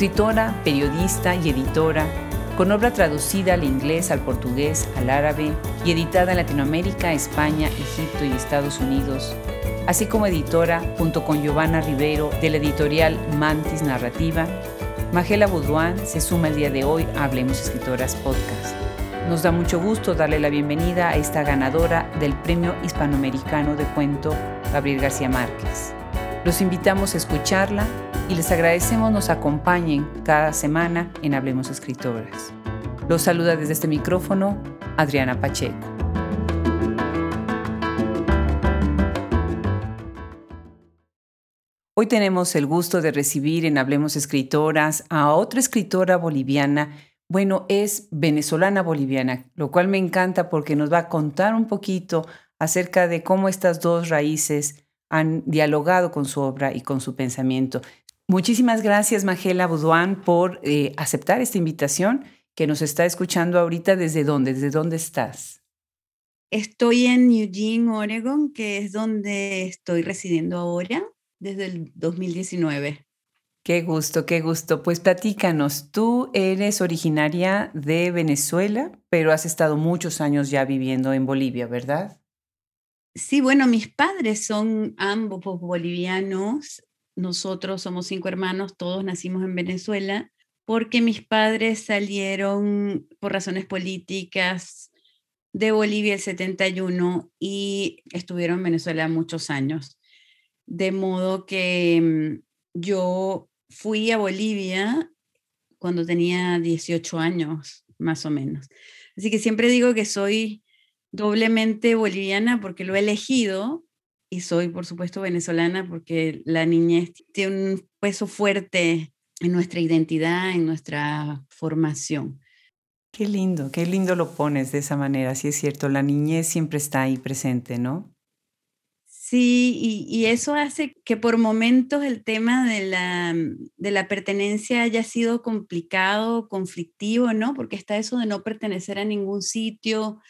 Escritora, periodista y editora, con obra traducida al inglés, al portugués, al árabe y editada en Latinoamérica, España, Egipto y Estados Unidos, así como editora junto con Giovanna Rivero de la editorial Mantis Narrativa, Magela Boudouin se suma el día de hoy a Hablemos Escritoras Podcast. Nos da mucho gusto darle la bienvenida a esta ganadora del Premio Hispanoamericano de Cuento Gabriel García Márquez. Los invitamos a escucharla y les agradecemos nos acompañen cada semana en Hablemos Escritoras. Los saluda desde este micrófono Adriana Pacheco. Hoy tenemos el gusto de recibir en Hablemos Escritoras a otra escritora boliviana. Bueno, es venezolana boliviana, lo cual me encanta porque nos va a contar un poquito acerca de cómo estas dos raíces han dialogado con su obra y con su pensamiento. Muchísimas gracias, Magela Boudouin, por eh, aceptar esta invitación que nos está escuchando ahorita. ¿Desde dónde? ¿Desde dónde estás? Estoy en Eugene, Oregon, que es donde estoy residiendo ahora desde el 2019. Qué gusto, qué gusto. Pues platícanos, tú eres originaria de Venezuela, pero has estado muchos años ya viviendo en Bolivia, ¿verdad? Sí, bueno, mis padres son ambos bolivianos. Nosotros somos cinco hermanos, todos nacimos en Venezuela, porque mis padres salieron por razones políticas de Bolivia el 71 y estuvieron en Venezuela muchos años. De modo que mm, yo fui a Bolivia cuando tenía 18 años, más o menos. Así que siempre digo que soy doblemente boliviana porque lo he elegido y soy, por supuesto, venezolana porque la niñez tiene un peso fuerte en nuestra identidad, en nuestra formación. Qué lindo, qué lindo lo pones de esa manera, sí es cierto, la niñez siempre está ahí presente, ¿no? Sí, y, y, eso hace que por momentos el tema de la, de la pertenencia haya sido complicado, conflictivo, ¿no? Porque está eso de no pertenecer a ningún sitio,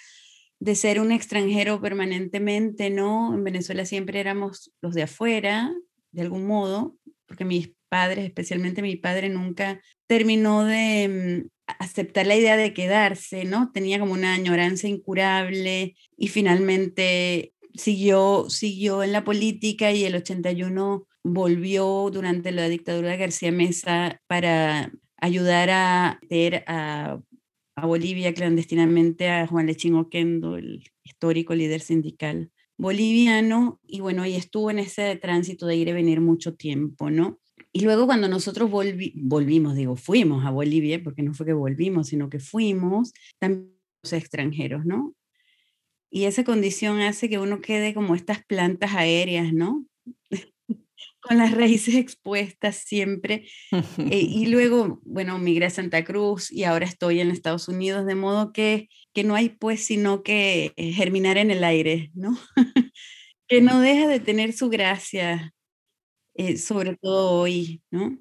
de ser un extranjero permanentemente, ¿no? En Venezuela siempre éramos los de afuera, de algún modo, porque mis padres, especialmente mi padre, nunca terminó de mm, aceptar la idea de quedarse, ¿no? Tenía como una añoranza incurable y finalmente siguió, siguió en la política y el 81 volvió durante la dictadura de García Mesa para ayudar a a a Bolivia clandestinamente a Juan Lechín Oquendo, el histórico líder sindical boliviano, y bueno, y estuvo en ese tránsito de ir y venir mucho tiempo, ¿no? Y luego cuando nosotros volvimos, digo, fuimos a Bolivia, porque no fue que volvimos, sino que fuimos, también los extranjeros, ¿no? Y esa condición hace que uno quede como estas plantas aéreas, ¿no? Con las raíces expuestas siempre. Eh, y luego, bueno, migré a Santa Cruz y ahora estoy en Estados Unidos, de modo que, que no hay pues sino que eh, germinar en el aire, ¿no? que no deja de tener su gracia, eh, sobre todo hoy, ¿no?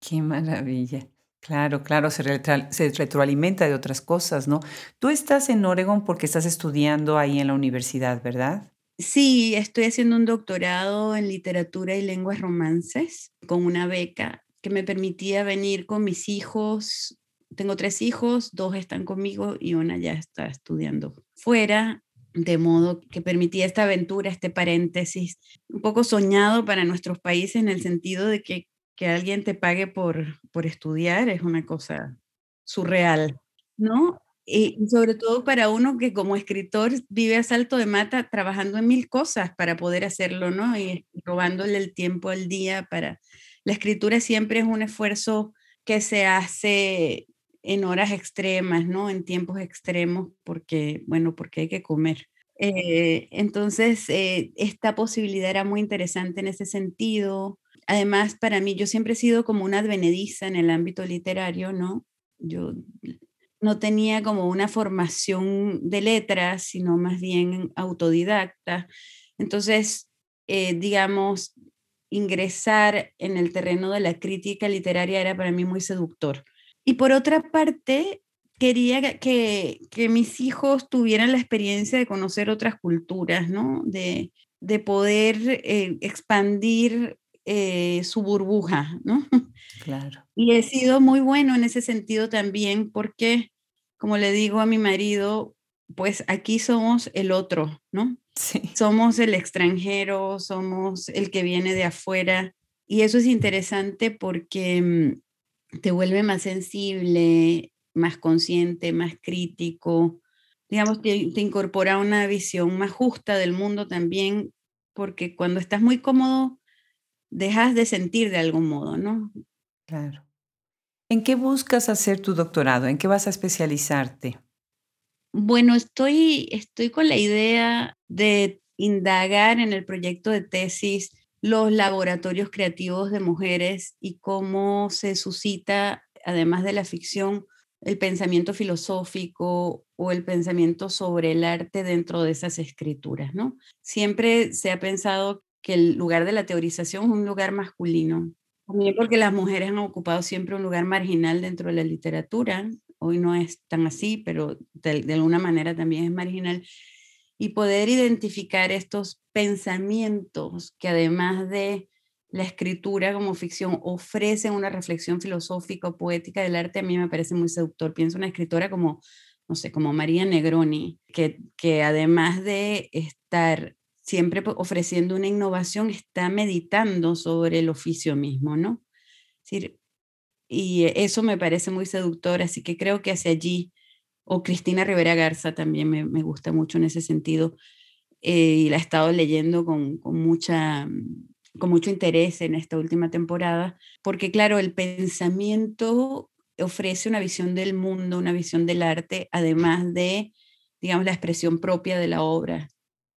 Qué maravilla. Claro, claro, se, se, retroalimenta de otras cosas, ¿no? Tú estás en Oregon porque estás estudiando ahí en la universidad, ¿verdad? Sí, estoy haciendo un doctorado en literatura y lenguas romances con una beca que me permitía venir con mis hijos. Tengo tres hijos, dos están conmigo y una ya está estudiando fuera, de modo que permitía esta aventura, este paréntesis, un poco soñado para nuestros países en el sentido de que, que alguien te pague por, por estudiar es una cosa surreal, ¿no? Y sobre todo para uno que como escritor vive a salto de mata trabajando en mil cosas para poder hacerlo, ¿no? Y robándole el tiempo al día para... La escritura siempre es un esfuerzo que se hace en horas extremas, ¿no? En tiempos extremos, porque, bueno, porque hay que comer. Eh, entonces, eh, esta posibilidad era muy interesante en ese sentido. Además, para mí, yo siempre he sido como una advenediza en el ámbito literario, ¿no? Yo no tenía como una formación de letras, sino más bien autodidacta. Entonces, eh, digamos, ingresar en el terreno de la crítica literaria era para mí muy seductor. Y por otra parte, quería que, que mis hijos tuvieran la experiencia de conocer otras culturas, ¿no? De, de poder eh, expandir eh, su burbuja, ¿no? Claro. Y he sido muy bueno en ese sentido también porque, como le digo a mi marido, pues aquí somos el otro, ¿no? Sí. Somos el extranjero, somos el que viene de afuera. Y eso es interesante porque mm, te vuelve más sensible, más consciente, más crítico. Digamos, te, te incorpora una visión más justa del mundo también, porque cuando estás muy cómodo, dejas de sentir de algún modo, ¿no? Claro. ¿En qué buscas hacer tu doctorado? ¿En qué vas a especializarte? Bueno, estoy, estoy con la idea de indagar en el proyecto de tesis los laboratorios creativos de mujeres y cómo se suscita, además de la ficción, el pensamiento filosófico o el pensamiento sobre el arte dentro de esas escrituras, ¿no? Siempre se ha pensado que el lugar de la teorización es un lugar masculino, también porque las mujeres han ocupado siempre un lugar marginal dentro de la literatura. Hoy no es tan así, pero de, alguna manera también es marginal. Y poder identificar estos pensamientos que además de la escritura como ficción ofrecen una reflexión filosófica o poética del arte, a mí me parece muy seductor. Pienso una escritora como, no sé, como María Negroni, que, que además de estar siempre ofreciendo una innovación, está meditando sobre el oficio mismo, ¿no? y eso me parece muy seductor, así que creo que hacia allí, o Cristina Rivera Garza también me, me gusta mucho en ese sentido, eh, y la he estado leyendo con, con, mucha, con mucho interés en esta última temporada, porque claro, el pensamiento ofrece una visión del mundo, una visión del arte, además de, digamos, la expresión propia de la obra.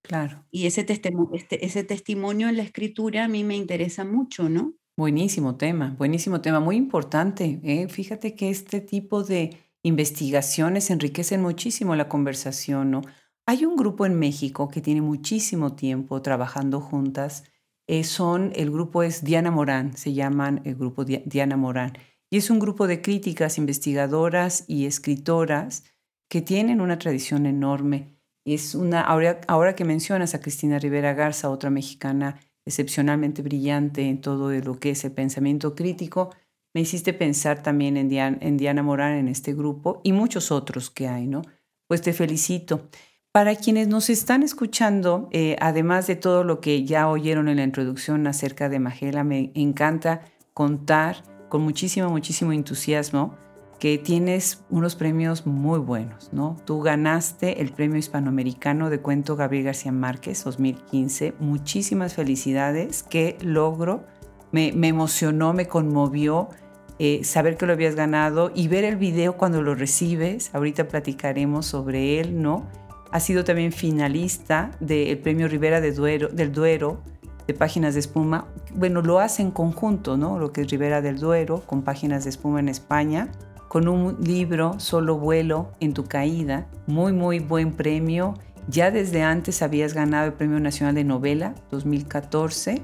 Claro. Y ese, testimonio, este, ese testimonio en la escritura a mí me interesa mucho, ¿no? Buenísimo tema, buenísimo tema, muy importante. ¿eh? Fíjate que este tipo de investigaciones enriquecen muchísimo la conversación, ¿no? Hay un grupo en México que tiene muchísimo tiempo trabajando juntas. Eh, son, el grupo es Diana Morán, se llaman el grupo Diana Morán. Y es un grupo de críticas, investigadoras y escritoras que tienen una tradición enorme es una, ahora, que mencionas a Cristina Rivera Garza, otra mexicana excepcionalmente brillante en todo lo que es el pensamiento crítico, me hiciste pensar también en Diana, en Diana Morán, en este grupo, y muchos otros que hay, ¿no? Pues te felicito. Para quienes nos están escuchando, eh, además de todo lo que ya oyeron en la introducción acerca de Magela, me encanta contar con muchísimo, muchísimo entusiasmo que tienes unos premios muy buenos, ¿no? Tú ganaste el Premio Hispanoamericano de Cuento Gabriel García Márquez 2015. Muchísimas felicidades. Qué logro. Me, emocionó, me conmovió eh, saber que lo habías ganado y ver el video cuando lo recibes. Ahorita platicaremos sobre él, ¿no? Ha sido también finalista del Premio Rivera del Duero de Páginas de Espuma. Bueno, lo hace en conjunto, ¿no? Lo que es Rivera del Duero con Páginas de Espuma en España con un libro, Solo vuelo en tu caída. Muy, muy buen premio. Ya desde antes habías ganado el Premio Nacional de Novela 2014.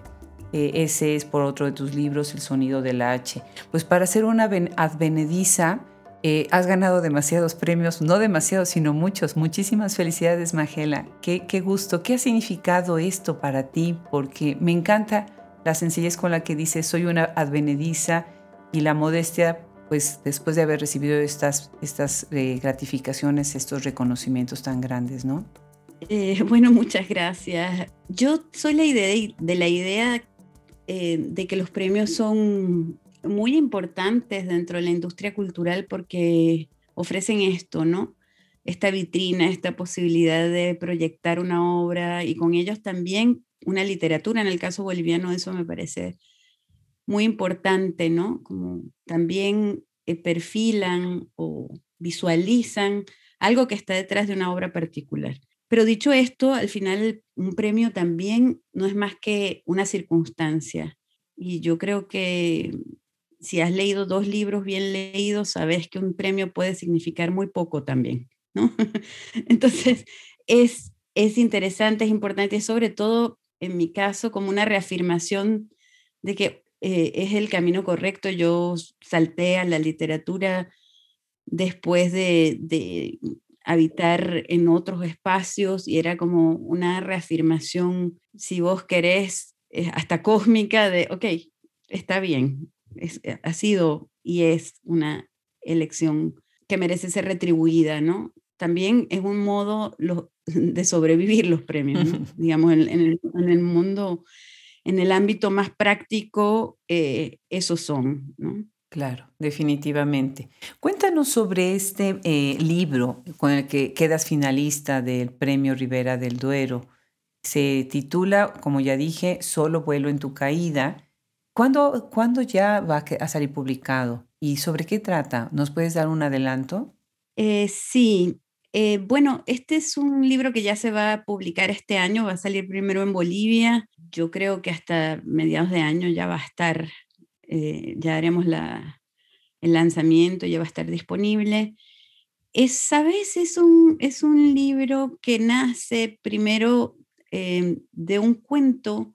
Eh, ese es por otro de tus libros, El sonido del H. Pues para ser una advenediza, eh, has ganado demasiados premios, no demasiados, sino muchos. Muchísimas felicidades, Magela. Qué, qué gusto. ¿Qué ha significado esto para ti? Porque me encanta la sencillez con la que dices, soy una advenediza y la modestia pues después de haber recibido estas, estas eh, gratificaciones, estos reconocimientos tan grandes, ¿no? Eh, bueno, muchas gracias. Yo soy la idea de la idea eh, de que los premios son muy importantes dentro de la industria cultural porque ofrecen esto, ¿no? Esta vitrina, esta posibilidad de proyectar una obra y con ellos también una literatura. En el caso boliviano eso me parece muy importante, ¿no? Como también eh, perfilan o visualizan algo que está detrás de una obra particular. Pero dicho esto, al final un premio también no es más que una circunstancia. Y yo creo que si has leído dos libros bien leídos, sabes que un premio puede significar muy poco también, ¿no? Entonces, es, es interesante, es importante, sobre todo en mi caso, como una reafirmación de que eh, es el camino correcto. Yo salté a la literatura después de, habitar en otros espacios y era como una reafirmación, si vos querés eh, hasta cósmica de, ok, está bien, eh, ha sido y es una elección que merece ser retribuida, ¿no? También es un modo de sobrevivir los premios, digamos, en, el, mundo, en el ámbito más práctico, eh, esos son, ¿no? Claro, definitivamente. Cuéntanos sobre este eh, libro con el que quedas finalista del Premio Rivera del Duero. Se titula, como ya dije, Solo vuelo en tu caída. ¿Cuándo, ¿cuándo ya va a salir publicado? ¿Y sobre qué trata? ¿Nos puedes dar un adelanto? Eh, sí, eh, bueno, este es un libro que ya se va a publicar este año, va a salir primero en Bolivia. Yo creo que hasta mediados de año ya va a estar, eh, ya haremos el lanzamiento, ya va a estar disponible. Es, ¿Sabes? Es un, es un libro que nace primero de un cuento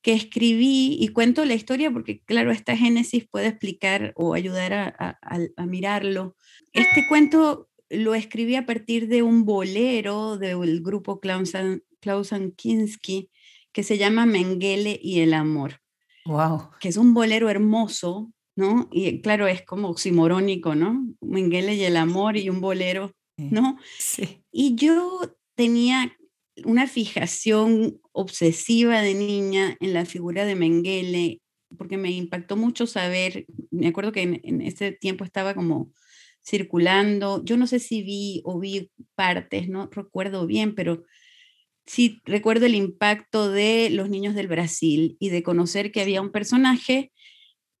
que escribí y cuento la historia porque, claro, esta génesis puede explicar o ayudar a, mirarlo. Este cuento lo escribí a partir de un bolero del grupo Klaus, Klaus Kinski que se llama Mengele y el amor. Wow. Que es un bolero hermoso, ¿no? Y claro, es como oximorónico, ¿no? Mengele y el amor y un bolero, ¿no? Sí. Y yo tenía una fijación obsesiva de niña en la figura de Mengele, porque me impactó mucho saber, me acuerdo que en, ese tiempo estaba como circulando, yo no sé si vi o vi partes, no recuerdo bien, pero sí recuerdo el impacto de los niños del Brasil y de conocer que había un personaje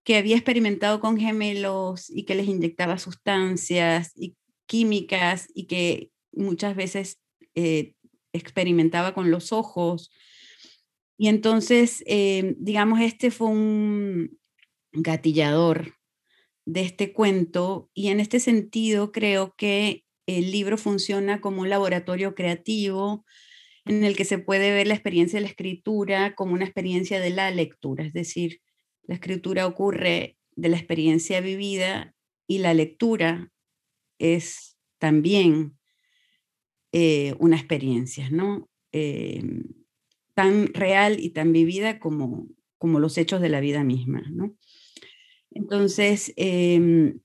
que había experimentado con gemelos y que les inyectaba sustancias y químicas y que muchas veces eh, experimentaba con los ojos. Y entonces, eh, digamos, este fue un gatillador de este cuento y en este sentido creo que el libro funciona como un laboratorio creativo en el que se puede ver la experiencia de la escritura como una experiencia de la lectura, es decir, la escritura ocurre de la experiencia vivida y la lectura es también eh, una experiencia, ¿no? Em, tan real y tan vivida como, como los hechos de la vida misma, ¿no? Entonces, em,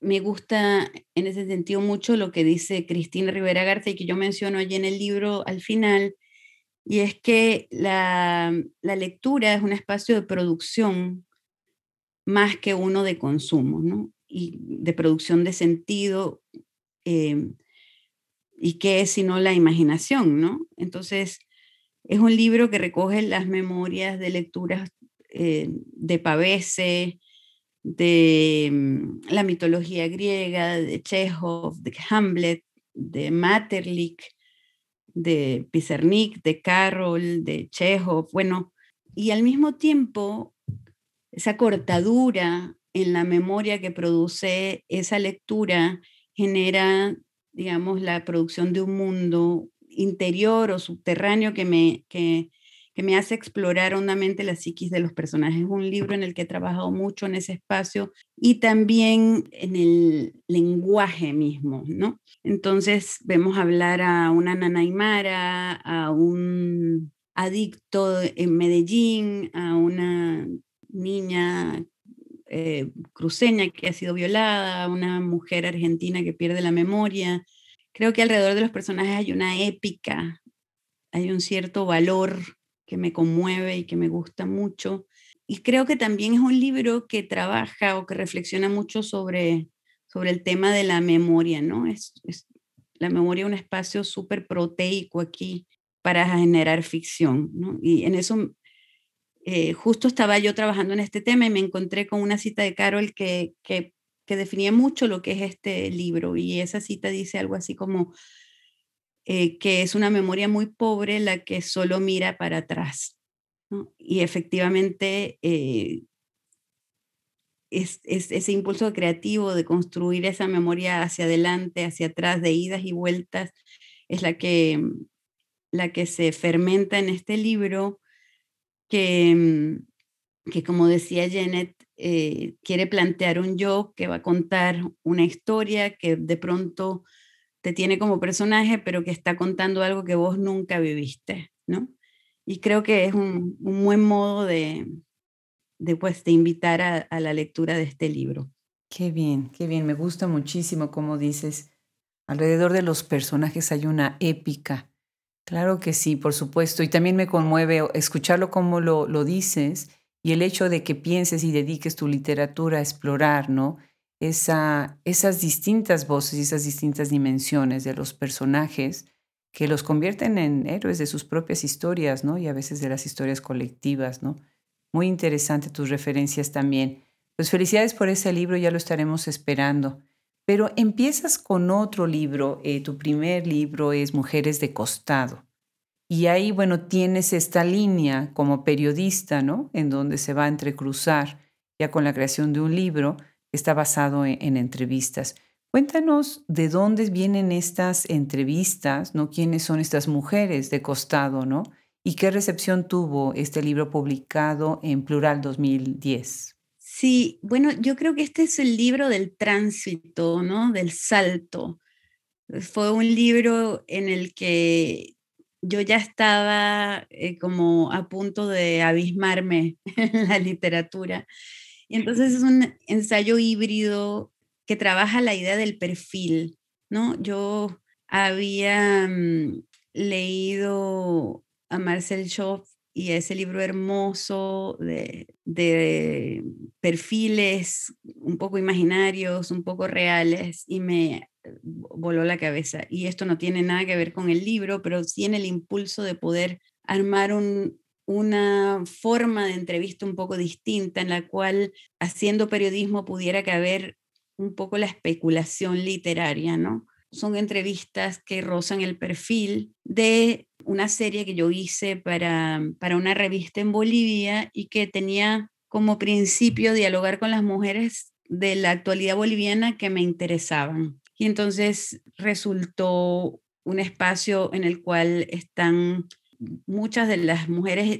me gusta en ese sentido mucho lo que dice Cristina Rivera Garza y que yo menciono allí en el libro al final, y es que la, la lectura es un espacio de producción más que uno de consumo, ¿no? Y de producción de sentido Em, ¿Y qué es sino la imaginación, no? Entonces, es un libro que recoge las memorias de lecturas eh, de Pavese, de mm, la mitología griega, de Chekhov, de Hamlet, de Materlik, de Pizarnik, de Carroll, de Chekhov, bueno, y al mismo tiempo esa cortadura en la memoria que produce esa lectura genera, digamos, la producción de un mundo interior o subterráneo que me, que, me hace explorar hondamente la psiquis de los personajes. Es un libro en el que he trabajado mucho en ese espacio y también en el lenguaje mismo, ¿no? Entonces vemos hablar a una nanaimara, a un adicto en Medellín, a una niña eh, cruceña que ha sido violada, una mujer argentina que pierde la memoria. Creo que alrededor de los personajes hay una épica, hay un cierto valor que me conmueve y que me gusta mucho. Y creo que también es un libro que trabaja o que reflexiona mucho sobre, sobre el tema de la memoria, ¿no? Es, es la memoria un espacio súper proteico aquí para generar ficción, ¿no? Y en eso eh, justo estaba yo trabajando en este tema y me encontré con una cita de Carol que, que, definía mucho lo que es este libro y esa cita dice algo así como eh, que es una memoria muy pobre la que solo mira para atrás. Y efectivamente eh, es, ese impulso creativo de construir esa memoria hacia adelante, hacia atrás, de idas y vueltas, es la que, la que se fermenta en este libro que, mm, que como decía Janet, eh, quiere plantear un yo que va a contar una historia que de pronto te tiene como personaje, pero que está contando algo que vos nunca viviste, ¿no? y creo que es un, buen modo de, de, pues, de invitar a, la lectura de este libro. Qué bien, qué bien, me gusta muchísimo como dices, alrededor de los personajes hay una épica. Claro que sí, por supuesto, y también me conmueve escucharlo como lo, lo dices y el hecho de que pienses y dediques tu literatura a explorar, ¿no? Esa, esas distintas voces y esas distintas dimensiones de los personajes que los convierten en héroes de sus propias historias, ¿no? Y a veces de las historias colectivas, ¿no? Muy interesante tus referencias también. Pues felicidades por ese libro, ya lo estaremos esperando. Pero empiezas con otro libro, eh, tu primer libro es Mujeres de Costado. Y ahí, bueno, tienes esta línea como periodista, ¿no? En donde se va a entrecruzar ya con la creación de un libro está basado en, entrevistas. Cuéntanos de dónde vienen estas entrevistas, ¿no? ¿Quiénes son estas mujeres de costado, ¿no? ¿Y qué recepción tuvo este libro publicado en Plural 2010? Sí, bueno, yo creo que este es el libro del tránsito, ¿no? Del salto. Fue un libro en el que yo ya estaba eh, como a punto de abismarme en la literatura. Y entonces es un ensayo híbrido que trabaja la idea del perfil, ¿no? Yo había mm, leído a Marcel Schoff y ese libro hermoso de, de, perfiles un poco imaginarios, un poco reales, y me voló la cabeza. Y esto no tiene nada que ver con el libro, pero sí en el impulso de poder armar una forma de entrevista un poco distinta en la cual haciendo periodismo pudiera caber un poco la especulación literaria, ¿no? Son entrevistas que rozan el perfil de una serie que yo hice para, para una revista en Bolivia y que tenía como principio dialogar con las mujeres de la actualidad boliviana que me interesaban. Y entonces resultó un espacio en el cual están muchas de las mujeres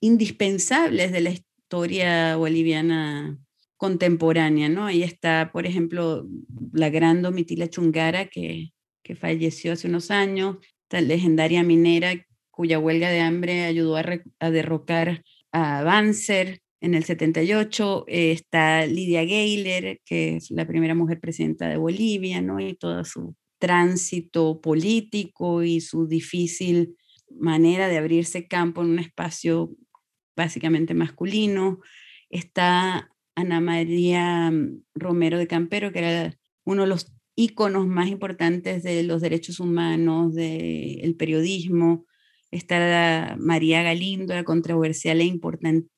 indispensables de la historia boliviana contemporánea, ¿no? Ahí está, por ejemplo, la gran Domitila Chungara, que, que falleció hace unos años, esta legendaria minera cuya huelga de hambre ayudó a, a derrocar a Banzer, en el 78 eh, está Lidia Gayler, que es la primera mujer presidenta de Bolivia, ¿no? Y todo su tránsito político y su difícil manera de abrirse campo en un espacio básicamente masculino. Está Ana María mm, Romero de Campero, que era uno de los íconos más importantes de los derechos humanos, del periodismo. Está María Galindo, la controversial e importante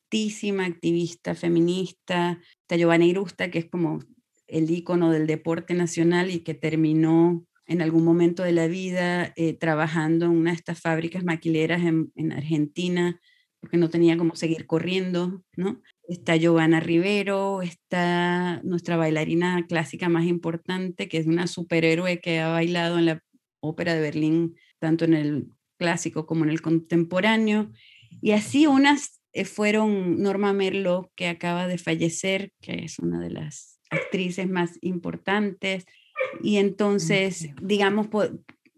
activista feminista, está Giovanna Irusta, que es como el ícono del deporte nacional y que terminó en algún momento de la vida eh, trabajando en una de estas fábricas maquileras en, en, Argentina, porque no tenía cómo seguir corriendo, ¿no? Está Giovanna Rivero, está nuestra bailarina clásica más importante, que es una superhéroe que ha bailado en la ópera de Berlín, tanto en el clásico como en el contemporáneo, y así unas eh, fueron Norma Merlo, que acaba de fallecer, que es una de las actrices más importantes, y entonces, digamos,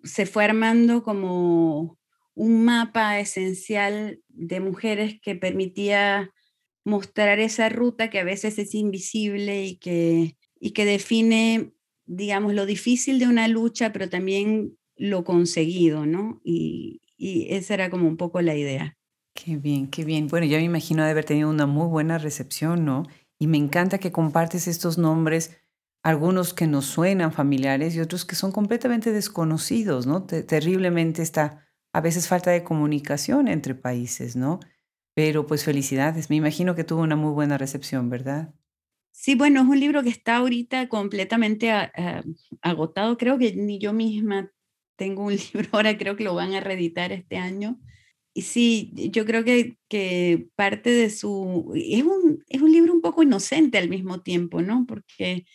se fue armando como un mapa esencial de mujeres que permitía mostrar esa ruta que a veces es invisible y que, y que define, digamos, lo difícil de una lucha, pero también lo conseguido, ¿no? Y, y esa era como un poco la idea. Qué bien, qué bien. Bueno, yo me imagino de haber tenido una muy buena recepción, ¿no? Y me encanta que compartes estos nombres, algunos que nos suenan familiares y otros que son completamente desconocidos, ¿no? terriblemente está a veces falta de comunicación entre países, ¿no? Pero pues felicidades, me imagino que tuvo una muy buena recepción, ¿verdad? Sí, bueno, es un libro que está ahorita completamente agotado. Creo que ni yo misma tengo un libro, ahora creo que lo van a reeditar este año y sí, yo creo que, que parte de su... Es un, es un libro un poco inocente al mismo tiempo, ¿no? Porque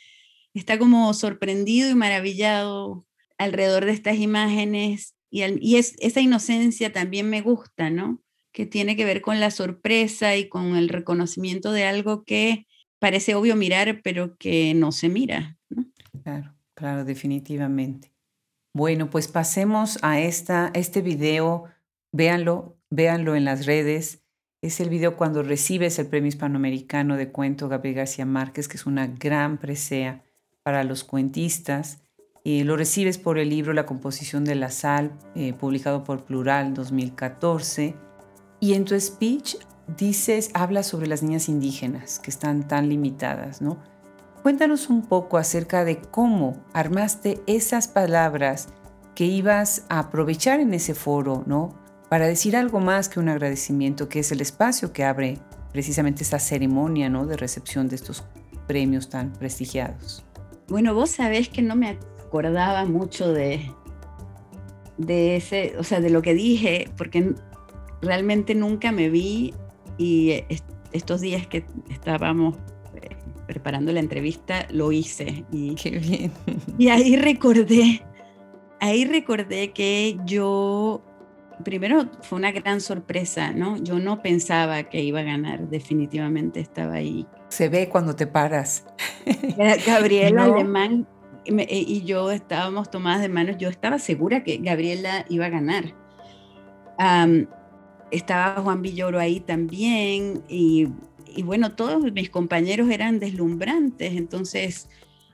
está como sorprendido y maravillado alrededor de estas imágenes y, y es, esa inocencia también me gusta, ¿no? Que tiene que ver con la sorpresa y con el reconocimiento de algo que parece obvio mirar, pero que no se mira. Claro, claro, definitivamente. Bueno, pues pasemos a esta, este video Véanlo, véanlo en las redes. Es el video cuando recibes el Premio Hispanoamericano de Cuento Gabriel García Márquez, que es una gran presea para los cuentistas. y lo recibes por el libro La composición de la sal, eh, publicado por Plural 2014. Y en tu speech dices, hablas sobre las niñas indígenas que están tan limitadas, ¿no? Cuéntanos un poco acerca de cómo armaste esas palabras que ibas a aprovechar en ese foro, ¿no? Para decir algo más que un agradecimiento, que es el espacio que abre precisamente esa ceremonia, ¿no? De recepción de estos premios tan prestigiados. Bueno, vos sabés que no me acordaba mucho de, de ese, o sea, de lo que dije, porque realmente nunca me vi y estos días que estábamos eh, preparando la entrevista lo hice y, Qué bien. y ahí recordé ahí recordé que yo, primero fue una gran sorpresa, ¿no? Yo no pensaba que iba a ganar, definitivamente estaba ahí. Se ve cuando te paras. Gabriela Alemán eh, y yo estábamos tomadas de manos, yo estaba segura que Gabriela iba a ganar. estaba Juan Villoro ahí también y, y bueno, todos mis compañeros eran deslumbrantes, entonces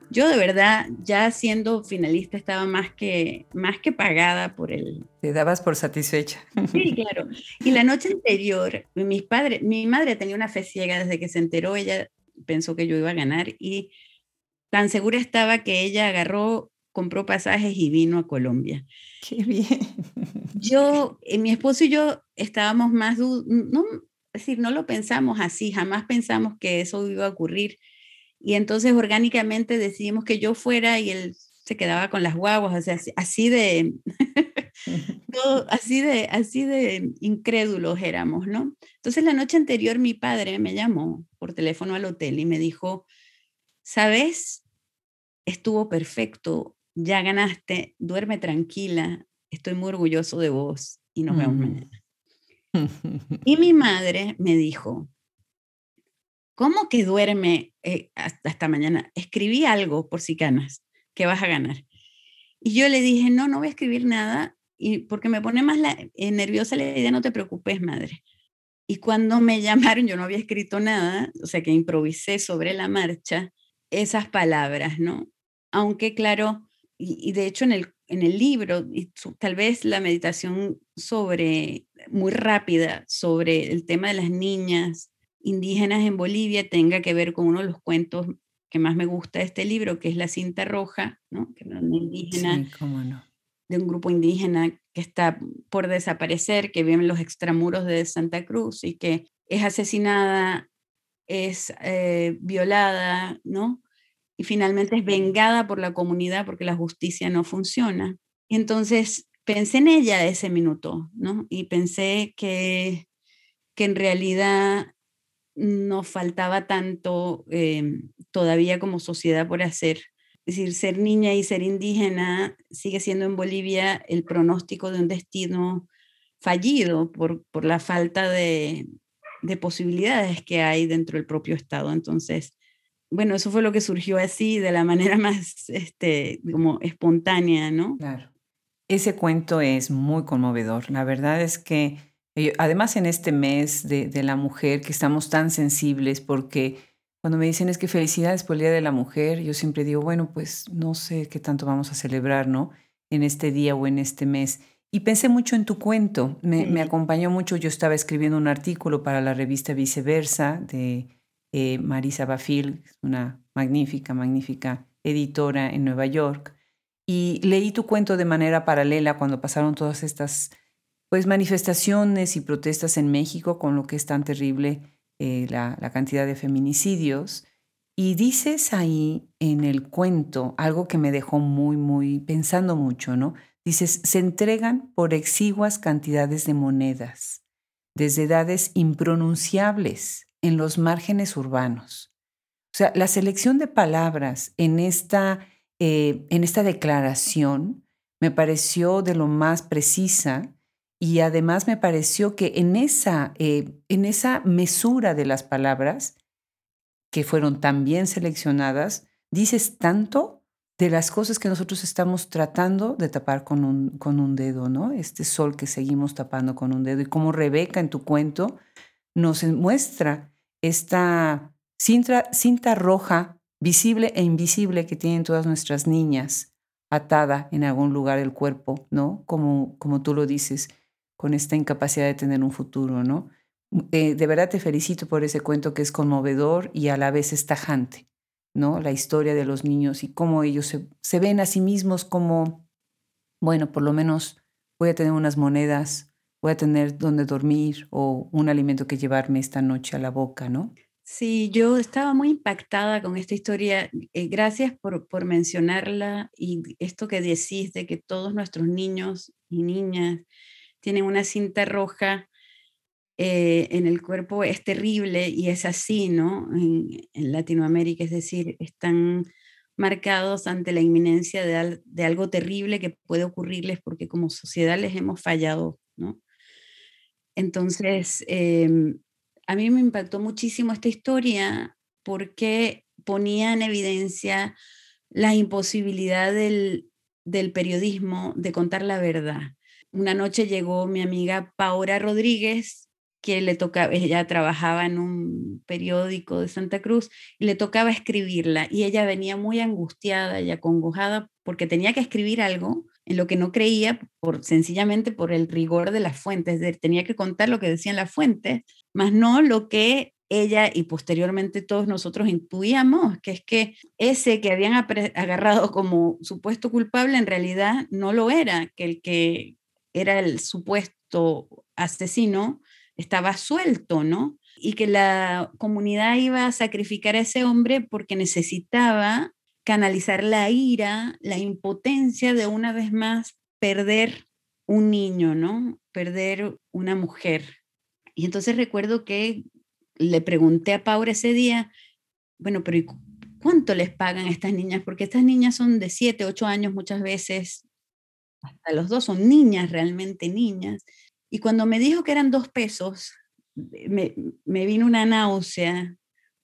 yo de verdad, ya siendo finalista, estaba más que, más que pagada por el... Te dabas por satisfecha. Sí, claro. Y la noche anterior, mis padres, mi madre tenía una fe ciega desde que se enteró, ella pensó que yo iba a ganar y tan segura estaba que ella agarró, compró pasajes y vino a Colombia. Qué bien. Yo, eh, mi esposo y yo estábamos más, no, es decir, no lo pensamos así, jamás pensamos que eso iba a ocurrir y entonces orgánicamente decidimos que yo fuera y él se quedaba con las guaguas, o sea, así de, así de, así de incrédulos éramos, ¿no? Entonces la noche anterior mi padre me llamó por teléfono al hotel y me dijo, ¿sabes? Estuvo perfecto, ya ganaste, duerme tranquila, estoy muy orgulloso de vos y nos vemos mañana. Y mi madre me dijo, ¿Cómo que duerme eh, hasta, mañana? Escribí algo por si ganas, que vas a ganar. Y yo le dije, no, no voy a escribir nada, y porque me pone más eh, nerviosa la idea, no te preocupes, madre. Y cuando me llamaron, yo no había escrito nada, o sea que improvisé sobre la marcha esas palabras, ¿no? Aunque claro, y, de hecho en el, en el libro, y tal vez la meditación sobre, muy rápida, sobre el tema de las niñas, indígenas en Bolivia tenga que ver con uno de los cuentos que más me gusta de este libro, que es La cinta roja, ¿no? que indígena, de un grupo indígena que está por desaparecer, que vive en los extramuros de Santa Cruz y que es asesinada, es eh, violada, ¿no? Y finalmente es vengada por la comunidad porque la justicia no funciona. Y entonces pensé en ella ese minuto, ¿no? Y pensé que, que en realidad nos faltaba tanto em, todavía como sociedad por hacer. Es decir, ser niña y ser indígena sigue siendo en Bolivia el pronóstico de un destino fallido por, por la falta de, de posibilidades que hay dentro del propio Estado. Entonces, bueno, eso fue lo que surgió así, de la manera más este, como espontánea, ¿no? Claro. Ese cuento es muy conmovedor. La verdad es que además, en este mes de, la mujer, que estamos tan sensibles, porque cuando me dicen es que felicidades por el Día de la Mujer, yo siempre digo, bueno, pues no sé qué tanto vamos a celebrar, ¿no? En este día o en este mes. Y pensé mucho en tu cuento, me, acompañó mucho, yo estaba escribiendo un artículo para la revista Viceversa de eh, Marisa Bafil, una magnífica, magnífica editora en Nueva York, y leí tu cuento de manera paralela cuando pasaron todas estas pues manifestaciones y protestas en México con lo que es tan terrible eh, la, cantidad de feminicidios. Y dices ahí en el cuento algo que me dejó muy, muy pensando mucho, ¿no? Dices, se entregan por exiguas cantidades de monedas, desde edades impronunciables en los márgenes urbanos. O sea, la selección de palabras en esta, eh, en esta declaración me pareció de lo más precisa y además me pareció que en esa, eh, en esa mesura de las palabras, que fueron tan bien seleccionadas, dices tanto de las cosas que nosotros estamos tratando de tapar con un, con un dedo, ¿no? Este sol que seguimos tapando con un dedo y como Rebeca en tu cuento nos muestra esta cinta, cinta roja visible e invisible que tienen todas nuestras niñas atada en algún lugar del cuerpo, ¿no? Como, como tú lo dices, con esta incapacidad de tener un futuro, ¿no? Eh, de verdad te felicito por ese cuento que es conmovedor y a la vez es tajante, ¿no? La historia de los niños y cómo ellos se, ven a sí mismos como, bueno, por lo menos voy a tener unas monedas, voy a tener donde dormir o un alimento que llevarme esta noche a la boca, ¿no? Sí, yo estaba muy impactada con esta historia. Eh, gracias por, por mencionarla y esto que decís de que todos nuestros niños y niñas tienen una cinta roja eh, en el cuerpo es terrible y es así, ¿no? En, Latinoamérica, es decir, están marcados ante la inminencia de, algo terrible que puede ocurrirles porque como sociedad les hemos fallado, ¿no? Entonces, em, a mí me impactó muchísimo esta historia porque ponía en evidencia la imposibilidad del, del periodismo de contar la verdad. Una noche llegó mi amiga Paura Rodríguez, que le tocaba, ella trabajaba en un periódico de Santa Cruz y le tocaba escribirla y ella venía muy angustiada y acongojada porque tenía que escribir algo en lo que no creía por sencillamente por el rigor de las fuentes, tenía que contar lo que decían las fuentes, más no lo que ella y posteriormente todos nosotros intuíamos, que es que ese que habían agarrado como supuesto culpable en realidad no lo era, que el que era el supuesto asesino estaba suelto, ¿no? Y que la comunidad iba a sacrificar a ese hombre porque necesitaba canalizar la ira, la impotencia de una vez más perder un niño, ¿no? Perder una mujer. Y entonces recuerdo que le pregunté a Paula ese día, bueno, pero ¿cuánto les pagan a estas niñas? Porque estas niñas son de 7, 8 años muchas veces, hasta los dos son niñas, realmente niñas. Y cuando me dijo que eran dos pesos, me, vino una náusea,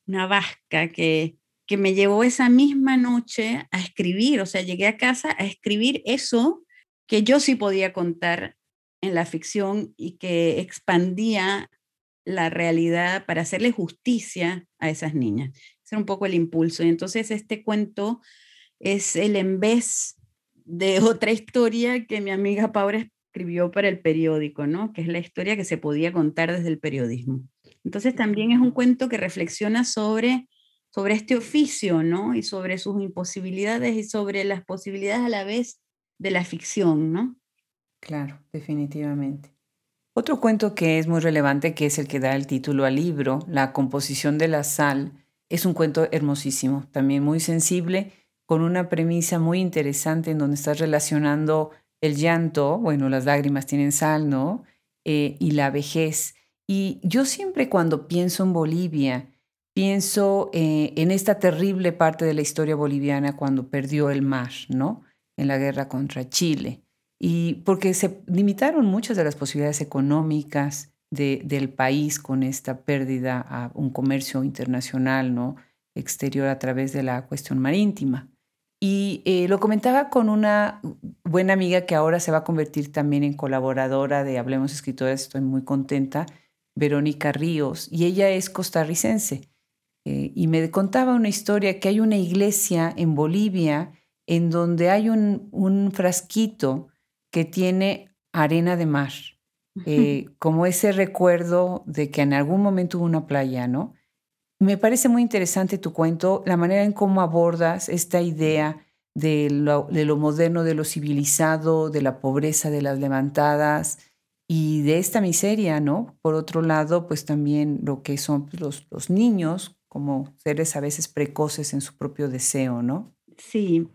una vasca que, que me llevó esa misma noche a escribir. O sea, llegué a casa a escribir eso que yo sí podía contar en la ficción y que expandía la realidad para hacerle justicia a esas niñas. Ese era un poco el impulso. Y entonces este cuento es el en vez de otra historia que mi amiga Paula escribió para el periódico, ¿no? Que es la historia que se podía contar desde el periodismo. Entonces también es un cuento que reflexiona sobre, sobre este oficio, ¿no? Y sobre sus imposibilidades y sobre las posibilidades a la vez de la ficción, ¿no? Claro, definitivamente. Otro cuento que es muy relevante, que es el que da el título al libro, La composición de la sal, es un cuento hermosísimo, también muy sensible, con una premisa muy interesante en donde estás relacionando el llanto, bueno, las lágrimas tienen sal, ¿no? Eh, y la vejez. Y yo siempre cuando pienso en Bolivia, pienso eh, en esta terrible parte de la historia boliviana cuando perdió el mar, ¿no? En la guerra contra Chile. Y porque se limitaron muchas de las posibilidades económicas del país con esta pérdida a un comercio internacional, ¿no? Exterior a través de la cuestión marítima. Y eh, lo comentaba con una buena amiga que ahora se va a convertir también en colaboradora de Hablemos Escritores, estoy muy contenta, Verónica Ríos, y ella es costarricense. Eh, y me contaba una historia que hay una iglesia en Bolivia en donde hay un, un frasquito que tiene arena de mar, eh, como ese recuerdo de que en algún momento hubo una playa, ¿no? Me parece muy interesante tu cuento, la manera en cómo abordas esta idea de lo, moderno, de lo civilizado, de la pobreza de las levantadas y de esta miseria, ¿no? Por otro lado, pues también lo que son los, niños como seres a veces precoces en su propio deseo, ¿no? Sí.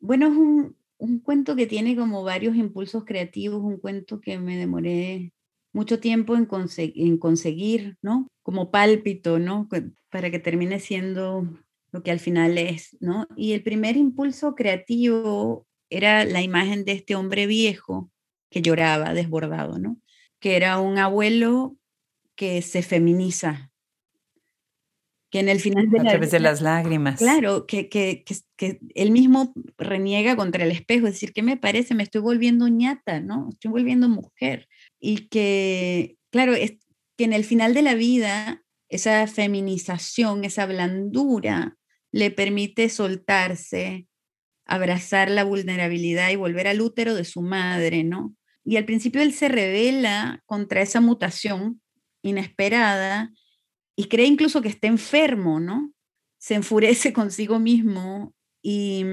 Bueno, es un, un cuento que tiene como varios impulsos creativos, un cuento que me demoré mucho tiempo en, en conseguir, ¿no? Como pálpito, ¿no? Para que termine siendo lo que al final es, ¿no? Y el primer impulso creativo era la imagen de este hombre viejo que lloraba desbordado, ¿no? Que era un abuelo que se feminiza, que en el final de a través de las lágrimas. Claro, que, que, que, él mismo reniega contra el espejo, es decir, ¿qué me parece? Me estoy volviendo ñata, ¿no? Estoy volviendo mujer. Y que, claro, es que en el final de la vida, esa feminización, esa blandura, le permite soltarse, abrazar la vulnerabilidad y volver al útero de su madre, ¿no? Y al principio él se revela contra esa mutación inesperada y cree incluso que está enfermo, ¿no? Se enfurece consigo mismo y,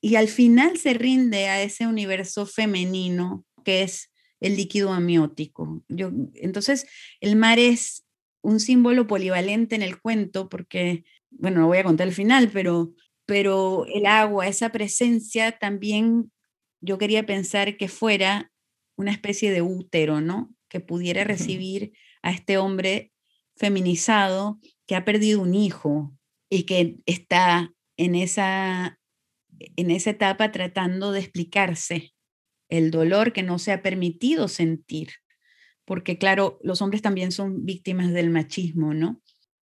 y al final se rinde a ese universo femenino que es el líquido amniótico. Yo, entonces, el mar es un símbolo polivalente en el cuento porque, bueno, no voy a contar el final, pero, pero el agua, esa presencia también yo quería pensar que fuera una especie de útero, ¿no? Que pudiera recibir a este hombre feminizado que ha perdido un hijo y que está en esa, en esa etapa tratando de explicarse el dolor que no se ha permitido sentir, porque claro, los hombres también son víctimas del machismo, ¿no?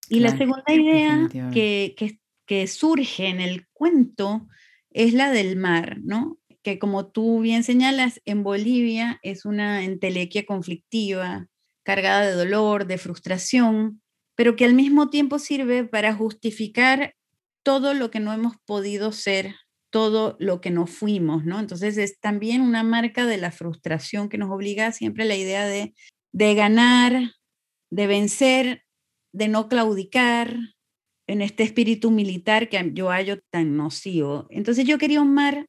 Y la segunda idea que, que, que surge en el cuento es la del mar, ¿no? Que como tú bien señalas, en Bolivia es una entelequia conflictiva, cargada de dolor, de frustración, pero que al mismo tiempo sirve para justificar todo lo que no hemos podido ser, todo lo que no fuimos, ¿no? Entonces es también una marca de la frustración que nos obliga siempre la idea de, de ganar, de vencer, de no claudicar en este espíritu militar que yo hallo tan nocivo. Entonces yo quería un mar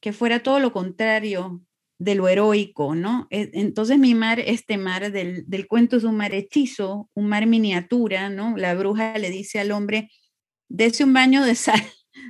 que fuera todo lo contrario de lo heroico, ¿no? E, entonces mi mar, este mar del, del, cuento es un mar hechizo, un mar miniatura, ¿no? La bruja le dice al hombre, dese un baño de sal,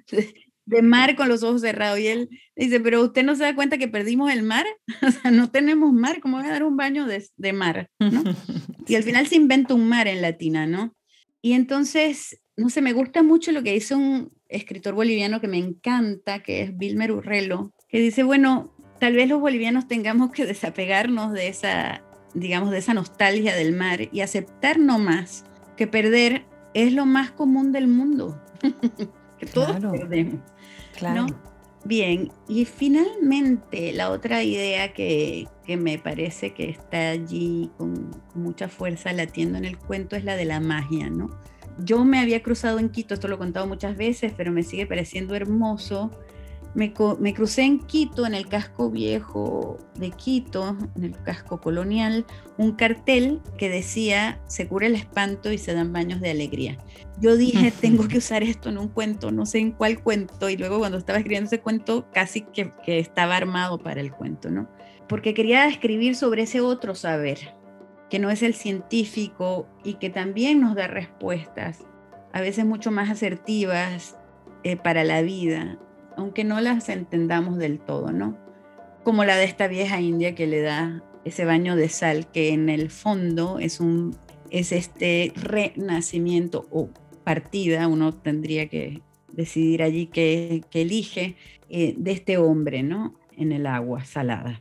de, mar con los ojos cerrados. Y él dice, pero usted no se da cuenta que perdimos el mar, o sea, no tenemos mar, ¿cómo voy a dar un baño de, de mar? ¿no? Y al final se inventa un mar en latina, ¿no? Y entonces, no sé, me gusta mucho lo que dice un escritor boliviano que me encanta, que es Vilmer Urrelo, que dice, bueno, tal vez los bolivianos tengamos que desapegarnos de esa, digamos, de esa nostalgia del mar y aceptar no más que perder es lo más común del mundo, todos perdemos. Claro. Bien, y finalmente la otra idea que, que, me parece que está allí con, con, mucha fuerza latiendo en el cuento es la de la magia, ¿no? Yo me había cruzado en Quito, esto lo he contado muchas veces, pero me sigue pareciendo hermoso me, crucé en Quito, en el casco viejo de Quito, en el casco colonial, un cartel que decía, se cura el espanto y se dan baños de alegría. Yo dije, tengo que usar esto en un cuento, no sé en cuál cuento, y luego cuando estaba escribiendo ese cuento, casi que, que estaba armado para el cuento, ¿no? Porque quería escribir sobre ese otro saber, que no es el científico y que también nos da respuestas, a veces mucho más asertivas eh, para la vida aunque no las entendamos del todo, ¿no? Como la de esta vieja india que le da ese baño de sal, que en el fondo es, un, es este renacimiento o partida, uno tendría que decidir allí qué, elige, eh, de este hombre, ¿no? En el agua salada.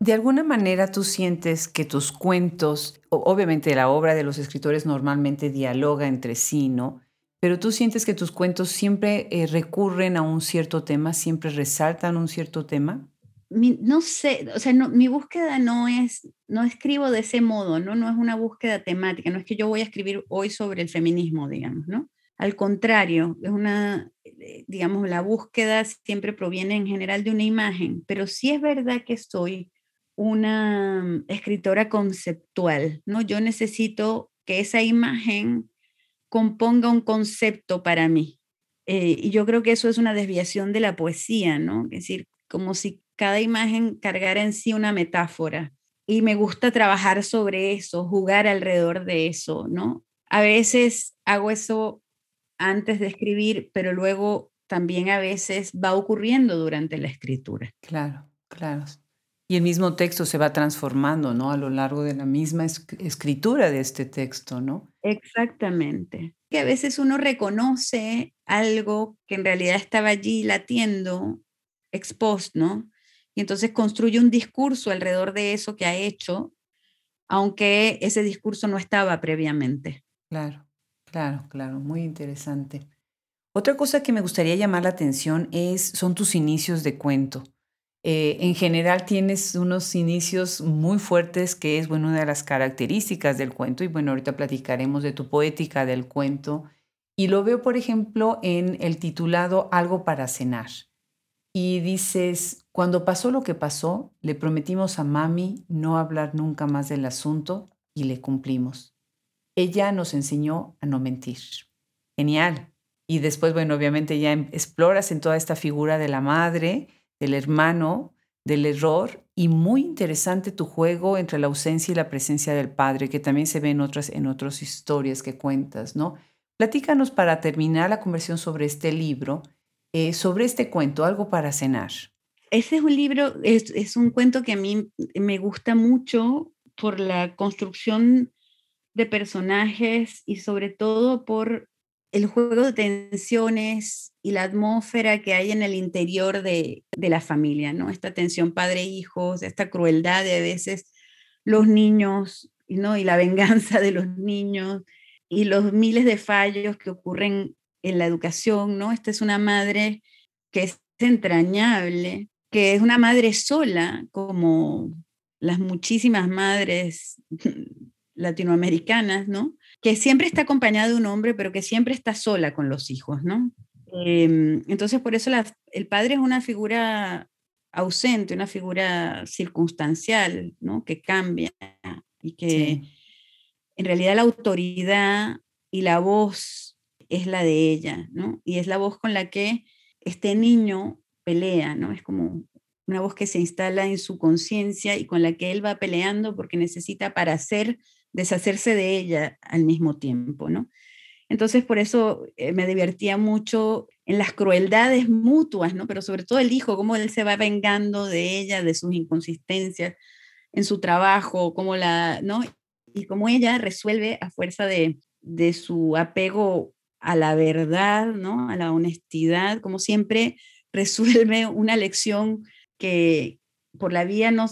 De alguna manera tú sientes que tus cuentos, obviamente la obra de los escritores normalmente dialoga entre sí, ¿no? Pero tú sientes que tus cuentos siempre eh, recurren a un cierto tema, siempre resaltan un cierto tema. no sé, o sea, no, mi búsqueda no es, no escribo de ese modo, ¿no? No es una búsqueda temática, no es que yo voy a escribir hoy sobre el feminismo, digamos, ¿no? Al contrario, es una, eh, digamos, la búsqueda siempre proviene en general de una imagen, pero sí es verdad que soy una mm, escritora conceptual, ¿no? Yo necesito que esa imagen componga un concepto para mí. Eh, y yo creo que eso es una desviación de la poesía, ¿no? Es decir, como si cada imagen cargara en sí una metáfora. Y me gusta trabajar sobre eso, jugar alrededor de eso, ¿no? A veces hago eso antes de escribir, pero luego también a veces va ocurriendo durante la escritura. Claro, claro. Y el mismo texto se va transformando, ¿no? A lo largo de la misma escritura de este texto, ¿no? Exactamente. Que a veces uno reconoce algo que en realidad estaba allí latiendo, expuesto, ¿no? Y entonces construye un discurso alrededor de eso que ha hecho, aunque ese discurso no estaba previamente. Claro. Claro, claro, muy interesante. Otra cosa que me gustaría llamar la atención es, son tus inicios de cuento. Eh, en general tienes unos inicios muy fuertes que es bueno, una de las características del cuento y bueno, ahorita platicaremos de tu poética del cuento y lo veo por ejemplo en el titulado Algo para cenar y dices, cuando pasó lo que pasó, le prometimos a mami no hablar nunca más del asunto y le cumplimos. Ella nos enseñó a no mentir. Genial. Y después, bueno, obviamente ya em, exploras en toda esta figura de la madre, del hermano, del error y muy interesante tu juego entre la ausencia y la presencia del padre, que también se ve en otras, en otras historias que cuentas, ¿no? Platícanos para terminar la conversación sobre este libro, eh, sobre este cuento, algo para cenar. Ese es un libro, es un cuento que a mí me gusta mucho por la construcción de personajes y sobre todo por el juego de tensiones y la atmósfera que hay en el interior de, la familia, ¿no? Esta tensión padre-hijos, esta crueldad de a veces los niños, ¿no? Y la venganza de los niños y los miles de fallos que ocurren en la educación, ¿no? Esta es una madre que es entrañable, que es una madre sola, como las muchísimas madres latinoamericanas, ¿no? Que siempre está acompañada de un hombre, pero que siempre está sola con los hijos, ¿no? Em, entonces, por eso el padre es una figura ausente, una figura circunstancial, ¿no? Que cambia y que en realidad la autoridad y la voz es la de ella, ¿no? Y es la voz con la que este niño pelea, ¿no? Es como una voz que se instala en su conciencia y con la que él va peleando porque necesita para ser deshacerse de ella al mismo tiempo, ¿no? Entonces, por eso eh, me divertía mucho en las crueldades mutuas, ¿no? Pero sobre todo el hijo, cómo él se va vengando de ella, de sus inconsistencias en su trabajo, cómo la, ¿no? Y cómo ella resuelve a fuerza de, de su apego a la verdad, ¿no? A la honestidad, como siempre resuelve una lección que por la vía no,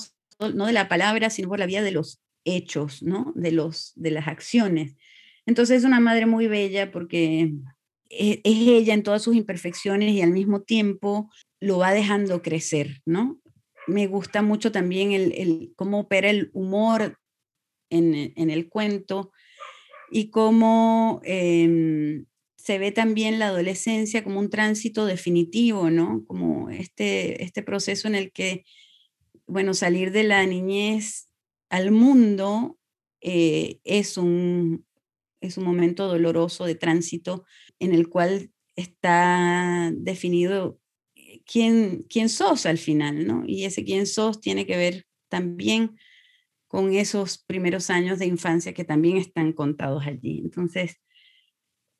no de la palabra, sino por la vía de los hechos, ¿no? De, los, de las acciones. Entonces es una madre muy bella porque e, es, ella en todas sus imperfecciones y al mismo tiempo lo va dejando crecer, ¿no? Me gusta mucho también el, cómo opera el humor en, el cuento y cómo em, se ve también la adolescencia como un tránsito definitivo, ¿no? Como este, este proceso en el que, bueno, salir de la niñez al mundo eh, es, un, es un momento doloroso de tránsito en el cual está definido eh, quién, quién sos al final, ¿no? Y ese quién sos tiene que ver también con esos primeros años de infancia que también están contados allí. Entonces,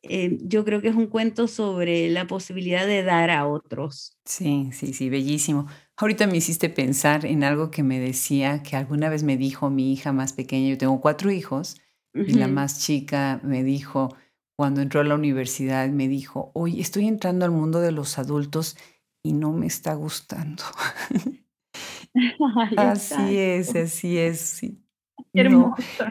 eh, yo creo que es un cuento sobre la posibilidad de dar a otros. Sí, sí, sí, bellísimo. Ahorita me hiciste pensar en algo que me decía, que alguna vez me dijo mi hija más pequeña, yo tengo cuatro hijos, y la más chica me dijo, cuando entró a la universidad, me dijo, oye, estoy entrando al mundo de los adultos y no me está gustando. así es, así es. Sí.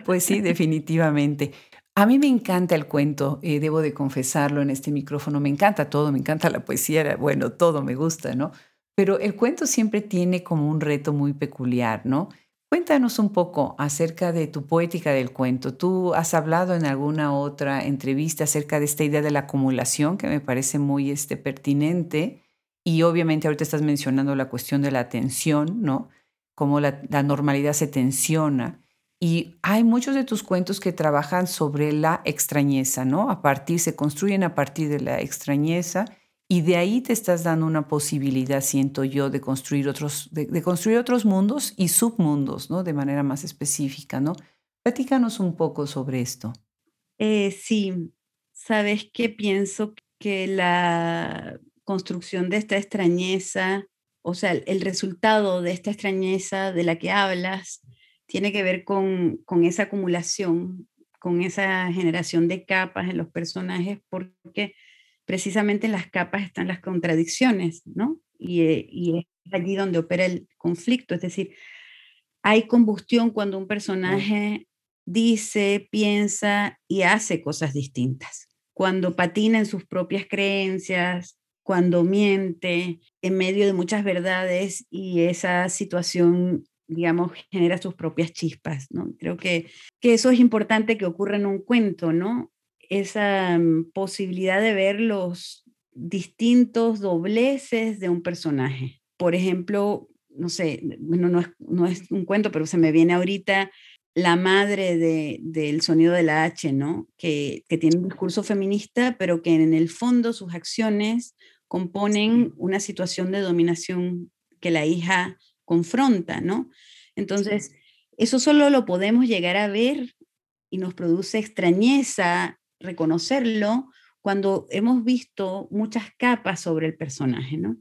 pues sí, definitivamente. A mí me encanta el cuento, eh, debo de confesarlo en este micrófono, me encanta todo, me encanta la poesía, bueno, todo me gusta, ¿no? Pero el cuento siempre tiene como un reto muy peculiar, ¿no? Cuéntanos un poco acerca de tu poética del cuento. Tú has hablado en alguna otra entrevista acerca de esta idea de la acumulación que me parece muy este, pertinente y obviamente ahorita estás mencionando la cuestión de la tensión, ¿no? Cómo la, la normalidad se tensiona. Y hay muchos de tus cuentos que trabajan sobre la extrañeza, ¿no? A partir, se construyen a partir de la extrañeza y de ahí te estás dando una posibilidad, siento yo, de construir otros, de, construir otros mundos y submundos, ¿no? De manera más específica, ¿no? Platícanos un poco sobre esto. Eh, sí, sabes que pienso que la construcción de esta extrañeza, o sea, el resultado de esta extrañeza de la que hablas, tiene que ver con, con esa acumulación, con esa generación de capas en los personajes, porque precisamente en las capas están las contradicciones, ¿no? Y, eh, y, es allí donde opera el conflicto, es decir, hay combustión cuando un personaje dice, piensa y hace cosas distintas. Cuando patina en sus propias creencias, cuando miente en medio de muchas verdades y esa situación, digamos, genera sus propias chispas, ¿no? Creo que, que eso es importante que ocurra en un cuento, ¿no? Esa mm, posibilidad de ver los distintos dobleces de un personaje. Por ejemplo, no sé, bueno, no es, no es un cuento, pero se me viene ahorita la madre del sonido de la H, ¿no? Que, tiene un discurso feminista, pero que en el fondo sus acciones componen una situación de dominación que la hija confronta, ¿no? Entonces, eso solo lo podemos llegar a ver y nos produce extrañeza reconocerlo cuando hemos visto muchas capas sobre el personaje, ¿no?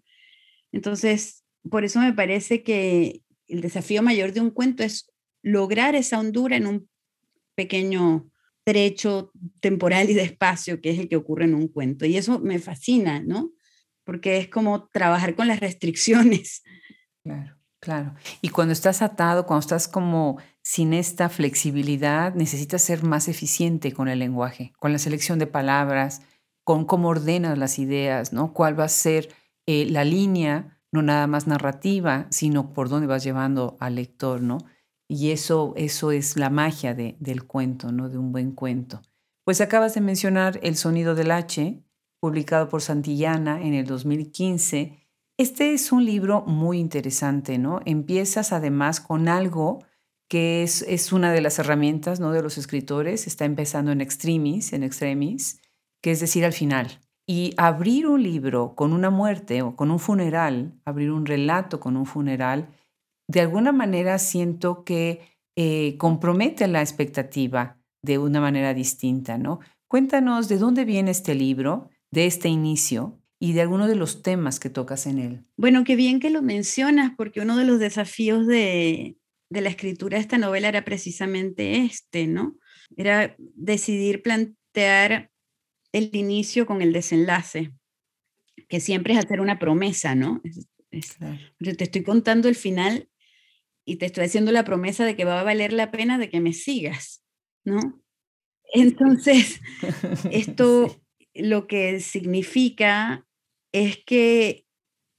Entonces, por eso me parece que el desafío mayor de un cuento es lograr esa hondura en un pequeño trecho temporal y de espacio que es el que ocurre en un cuento. Y eso me fascina, ¿no? Porque es como trabajar con las restricciones. Claro, claro. Y cuando estás atado, cuando estás como sin esta flexibilidad, necesitas ser más eficiente con el lenguaje, con la selección de palabras, con cómo ordenas las ideas, ¿no? ¿Cuál va a ser eh, la línea, no nada más narrativa, sino por dónde vas llevando al lector, ¿no? Y eso, eso es la magia de, del cuento, ¿no? De un buen cuento. Pues acabas de mencionar El sonido del H, publicado por Santillana en el 2015. Este es un libro muy interesante, ¿no? Empiezas además con algo que es, una de las herramientas ¿no? de los escritores, está empezando en extremis, en extremis, que es decir, al final. Y abrir un libro con una muerte o con un funeral, abrir un relato con un funeral, de alguna manera siento que eh, compromete la expectativa de una manera distinta, ¿no? Cuéntanos de dónde viene este libro, de este inicio y de algunos de los temas que tocas en él. Bueno, qué bien que lo mencionas, porque uno de los desafíos de, de la escritura de esta novela era precisamente este, ¿no? Era decidir plantear el inicio con el desenlace, que siempre es hacer una promesa, ¿no? Yo te estoy contando el final y te estoy haciendo la promesa de que va a valer la pena de que me sigas, ¿no? Entonces, esto lo que significa es que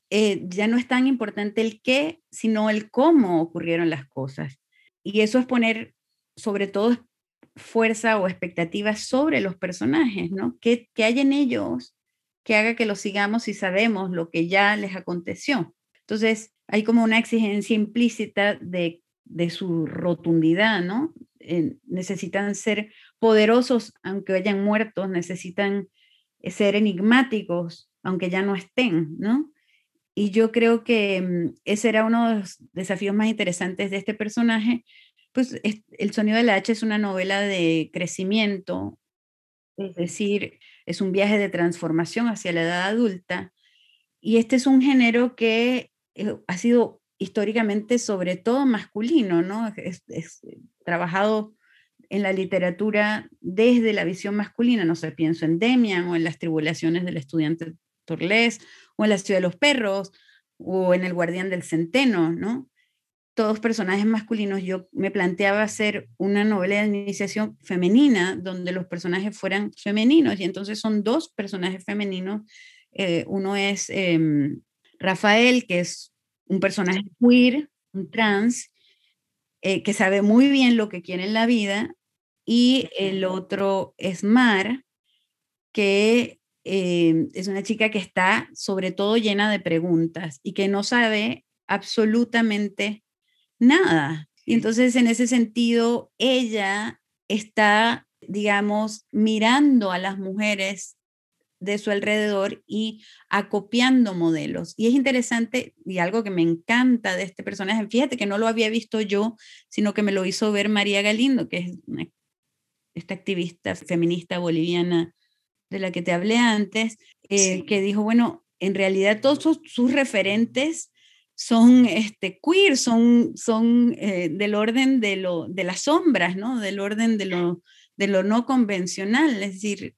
eh, ya no es tan importante el qué, sino el cómo ocurrieron las cosas. Y eso es poner sobre todo fuerza o expectativas sobre los personajes, ¿no? ¿Qué, hay en ellos que haga que los sigamos si sabemos lo que ya les aconteció? Entonces, hay como una exigencia implícita de, su rotundidad, ¿no? Eh, necesitan ser poderosos aunque hayan muertos, necesitan ser enigmáticos aunque ya no estén, ¿no? Y yo creo que mm, ese era uno de los desafíos más interesantes de este personaje, pues El sonido de la H es una novela de crecimiento, es decir, es un viaje de transformación hacia la edad adulta. Y este es un género que eh, ha sido históricamente sobre todo masculino, ¿no? Es, trabajado en la literatura desde la visión masculina, no sé, pienso en Demian o en las tribulaciones del estudiante Torles o en la ciudad de los perros o en el guardián del centeno, ¿no? todos personajes masculinos, yo me planteaba hacer una novela de iniciación femenina donde los personajes fueran femeninos y entonces son dos personajes femeninos. Eh, uno es em, Rafael, que es un personaje queer, un trans, eh, que sabe muy bien lo que quiere en la vida, y el otro es Mar, que em, es una chica que está sobre todo llena de preguntas y que no sabe absolutamente nada. Y entonces en ese sentido, ella está, digamos, mirando a las mujeres de su alrededor y acopiando modelos. Y es interesante y algo que me encanta de este personaje, fíjate que no lo había visto yo, sino que me lo hizo ver María Galindo, que es esta activista feminista boliviana de la que te hablé antes, eh, que dijo, bueno, en realidad todos sus referentes son este, queer, son, son eh, del orden de, lo, de las sombras, ¿no? Del orden de lo, de lo no convencional, es decir,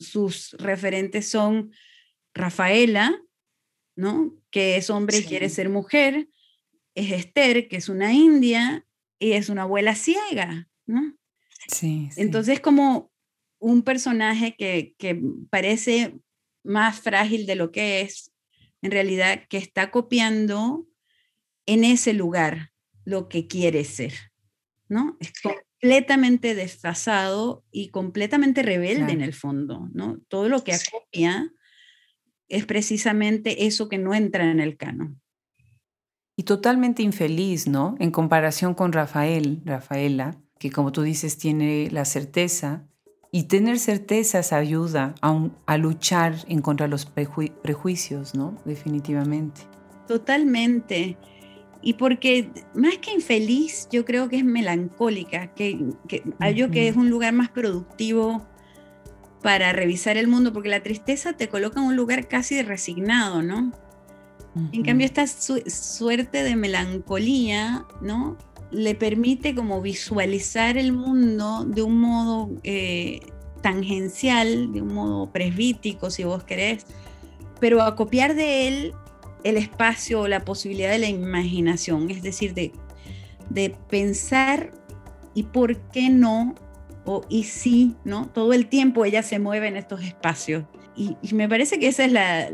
sus referentes son Rafaela, ¿no? Que es hombre y quiere ser mujer, es Esther, que es una india, y es una abuela ciega, ¿no? Sí, Entonces, como un personaje que, que parece más frágil de lo que es, en realidad, que está copiando en ese lugar lo que quiere ser, ¿no? Es completamente desfasado y completamente rebelde en el fondo, ¿no? Todo lo que acopia es precisamente eso que no entra en el canon. Y totalmente infeliz, ¿no? En comparación con Rafael, Rafaela, que como tú dices tiene la certeza y tener certezas ayuda a, a luchar en contra de los prejuicios, ¿no? Definitivamente. Totalmente. Y porque más que infeliz, yo creo que es melancólica, que, que yo que es un lugar más productivo para revisar el mundo, porque la tristeza te coloca en un lugar casi resignado, ¿no? En cambio, esta suerte de melancolía, ¿no? Le permite como visualizar el mundo de un modo eh, tangencial, de un modo presbítico, si vos querés, pero a copiar de él el espacio o la posibilidad de la imaginación, es decir, de, de pensar y por qué no, o y sí, ¿no? Todo el tiempo ella se mueve en estos espacios. y me parece que esa es la,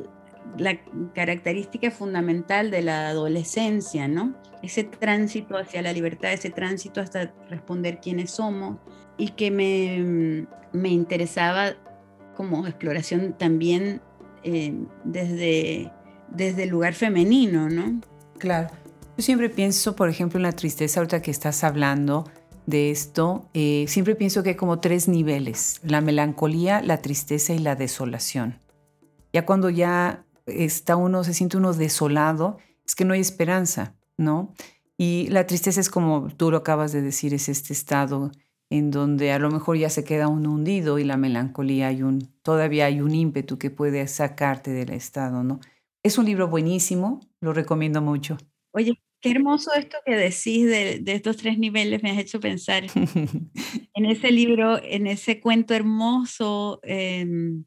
la característica fundamental de la adolescencia, ¿no? Ese tránsito hacia la libertad, ese tránsito hasta responder quiénes somos y que me, me interesaba como exploración también eh, desde, desde el lugar femenino, ¿no? Claro. Yo siempre pienso, por ejemplo, en la tristeza, ahorita que estás hablando de esto, eh, siempre pienso que hay como tres niveles, la melancolía, la tristeza y la desolación. Ya cuando ya está uno, se siente uno desolado, es que no hay esperanza, ¿no? Y la tristeza es como tú lo acabas de decir, es este estado en donde a lo mejor ya se queda uno hundido y la melancolía hay un, todavía hay un ímpetu que puede sacarte del estado, ¿no? Es un libro buenísimo, lo recomiendo mucho. Oye, qué hermoso esto que decís de, estos tres niveles, me has hecho pensar en ese libro, en ese cuento hermoso. Em,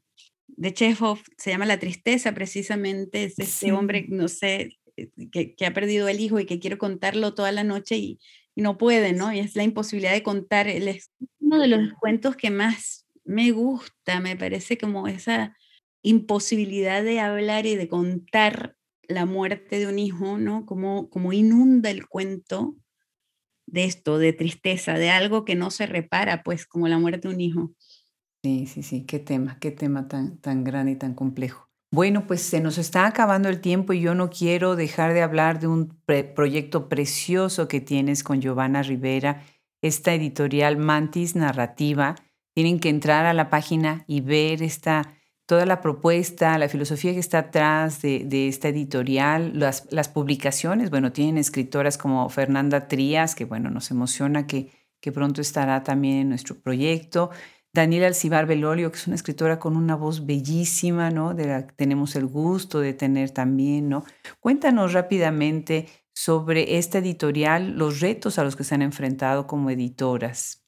de Chekhov se llama La tristeza, precisamente, es este hombre, no sé, eh, que, ha perdido el hijo y que quiere contarlo toda la noche y, no puede, ¿no? Y es la imposibilidad de contar. es uno de los cuentos que más me gusta, me parece como esa imposibilidad de hablar y de contar la muerte de un hijo, ¿no? Como, como inunda el cuento de esto, de tristeza, de algo que no se repara, pues como la muerte de un hijo. Sí, sí, sí, qué tema, qué tema tan, tan grande y tan complejo. Bueno, pues se nos está acabando el tiempo y yo no quiero dejar de hablar de un proyecto precioso que tienes con Giovanna Rivera, esta editorial Mantis Narrativa. Tienen que entrar a la página y ver esta, toda la propuesta, la filosofía que está atrás de, de esta editorial, las, las, publicaciones. Bueno, tienen escritoras como Fernanda Trías, que bueno, nos emociona que, que pronto estará también en nuestro proyecto. Daniela Alcibar Belolio, que es una escritora con una voz bellísima, ¿no? De la que tenemos el gusto de tener también, ¿no? Cuéntanos rápidamente sobre esta editorial, los retos a los que se han enfrentado como editoras.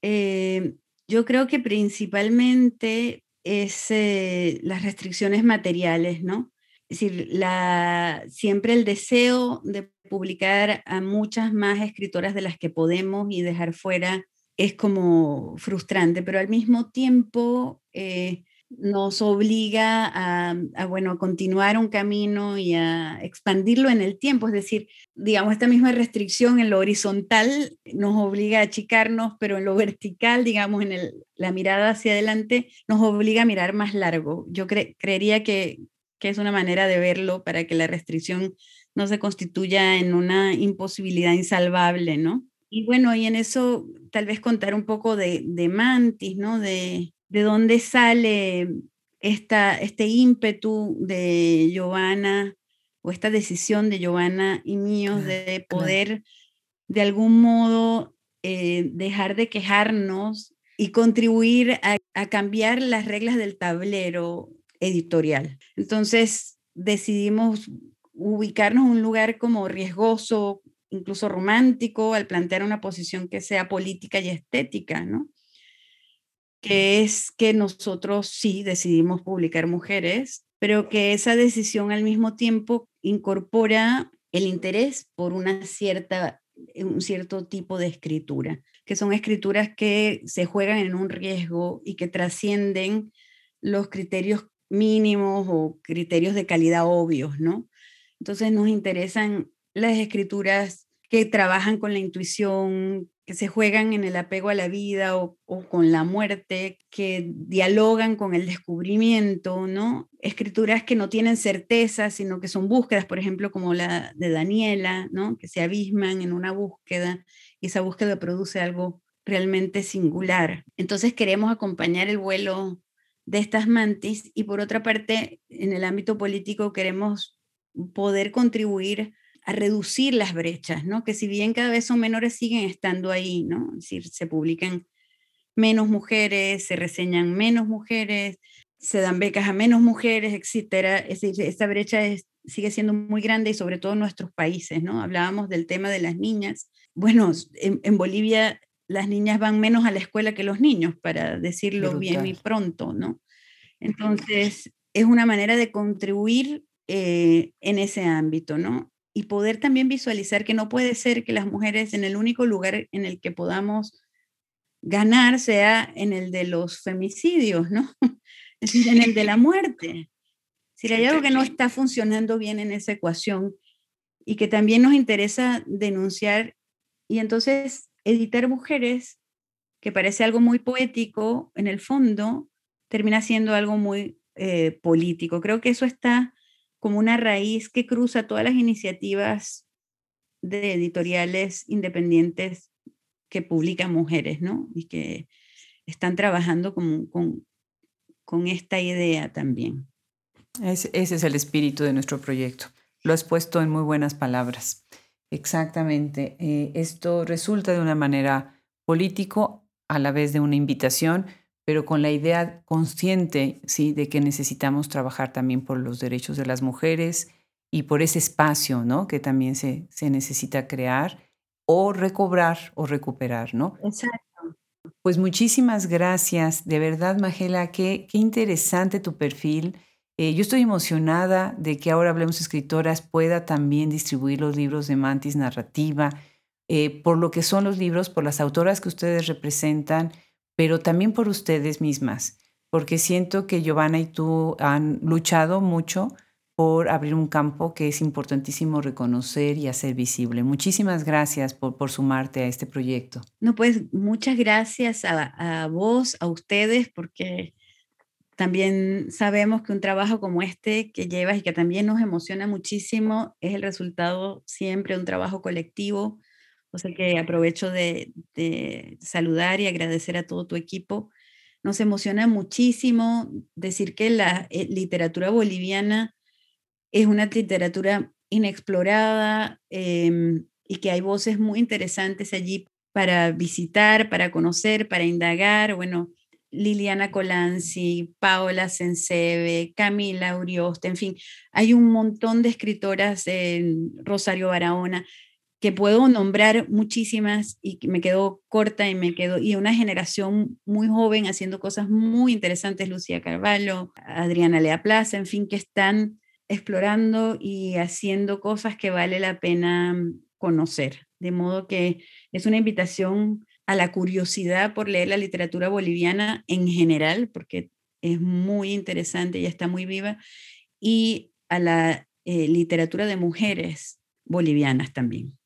Eh, yo creo que principalmente es eh, las restricciones materiales, ¿no? Es decir, la, siempre el deseo de publicar a muchas más escritoras de las que podemos y dejar fuera es como frustrante, pero al mismo tiempo eh, nos obliga a, bueno, a continuar un camino y a expandirlo en el tiempo. Es decir, digamos, esta misma restricción en lo horizontal nos obliga a achicarnos, pero en lo vertical, digamos, en la mirada hacia adelante, nos obliga a mirar más largo. Yo creería que, que es una manera de verlo para que la restricción no se constituya en una imposibilidad insalvable, ¿no? Y bueno, y en eso tal vez contar un poco de, de Mantis, ¿no? De, de dónde sale esta, este ímpetu de Giovanna o esta decisión de Giovanna y míos de poder de algún modo eh, dejar de quejarnos y contribuir a, a cambiar las reglas del tablero editorial. Entonces decidimos ubicarnos en un lugar como riesgoso, incluso romántico al plantear una posición que sea política y estética, ¿no? Que es que nosotros sí decidimos publicar mujeres, pero que esa decisión al mismo tiempo incorpora el interés por una cierta, un cierto tipo de escritura. que son escrituras que se juegan en un riesgo y que trascienden los criterios mínimos o criterios de calidad obvios, ¿no? Entonces nos interesan las escrituras que trabajan con la intuición, que se juegan en el apego a la vida o, con la muerte, que dialogan con el descubrimiento, ¿no? Escrituras que no tienen certeza, sino que son búsquedas, por ejemplo, como la de Daniela, ¿no? Que se abisman en una búsqueda y esa búsqueda produce algo realmente singular. Entonces queremos acompañar el vuelo de estas mantis y por otra parte, en el ámbito político queremos poder contribuir a reducir las brechas, ¿no? Que si bien cada vez son menores, siguen estando ahí, ¿no? Es decir, se publican menos mujeres, se reseñan menos mujeres, se dan becas a menos mujeres, etcétera. Es decir, esta brecha sigue siendo muy grande y sobre todo en nuestros países, ¿no? Hablábamos del tema de las niñas. Bueno, en Bolivia las niñas van menos a la escuela que los niños, para decirlo bien y pronto, ¿no? Entonces, es una manera de contribuir eh, en ese ámbito, ¿no? Y poder también visualizar que no puede ser que las mujeres en el único lugar en el que podamos ganar sea en el de los femicidios, ¿no? Es decir, en el de la muerte. Si hay algo que no está funcionando bien en esa ecuación y que también nos interesa denunciar y entonces editar mujeres, que parece algo muy poético, en el fondo termina siendo algo muy eh, político. Creo que eso está como una raíz que cruza todas las iniciativas de editoriales independientes que publican mujeres, ¿no? Y que están trabajando con, con, esta idea también. ese es el espíritu de nuestro proyecto. Lo has puesto en muy buenas palabras. Exactamente. Eh, esto resulta de una manera político a la vez de una invitación, pero con la idea consciente ¿sí? de que necesitamos trabajar también por los derechos de las mujeres y por ese espacio ¿no? que también se, se necesita crear o recobrar o recuperar. ¿no? Exacto. Pues muchísimas gracias. De verdad, Magela, qué, qué interesante tu perfil. Eh, yo estoy emocionada de que ahora Hablemos Escritoras pueda también distribuir los libros de Mantis Narrativa, eh, por lo que son los libros, por las autoras que ustedes representan, pero también por ustedes mismas, porque siento que Giovanna y tú han luchado mucho por abrir un campo que es importantísimo reconocer y hacer visible. Muchísimas gracias por, por sumarte a este proyecto. No, pues muchas gracias a, a vos, a ustedes, porque también sabemos que un trabajo como este que llevas y que también nos emociona muchísimo es el resultado siempre de un trabajo colectivo. O sea que aprovecho de, saludar y agradecer a todo tu equipo. Nos emociona muchísimo decir que la eh, literatura boliviana es una literatura inexplorada em, y que hay voces muy interesantes allí para visitar, para conocer, para indagar. Bueno, Liliana Colanzi, Paola Sensebe, Camila Urioste, en fin, hay un montón de escritoras, en Rosario Barahona, que puedo nombrar muchísimas y me quedo corta y me quedo, y una generación muy joven haciendo cosas muy interesantes, Lucía Carvalho, Adriana Lea Plaza, en fin, que están explorando y haciendo cosas que vale la pena conocer. De modo que es una invitación a la curiosidad por leer la literatura boliviana en general, porque es muy interesante y está muy viva, y a la eh, literatura de mujeres bolivianas también.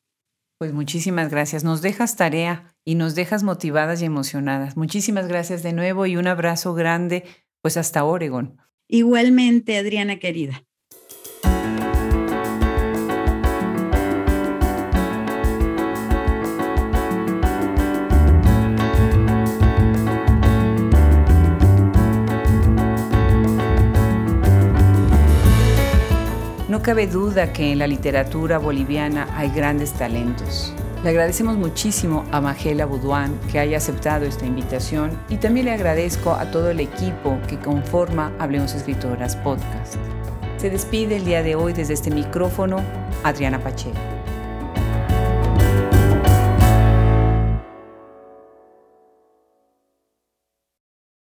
Pues muchísimas gracias. Nos dejas tarea y nos dejas motivadas y emocionadas. Muchísimas gracias de nuevo y un abrazo grande, pues hasta Oregon. Igualmente, Adriana querida. No cabe duda que en la literatura boliviana hay grandes talentos. Le agradecemos muchísimo a Magela Buduán que haya aceptado esta invitación y también le agradezco a todo el equipo que conforma Hablemos Escritoras Podcast. Se despide el día de hoy desde este micrófono Adriana Pacheco.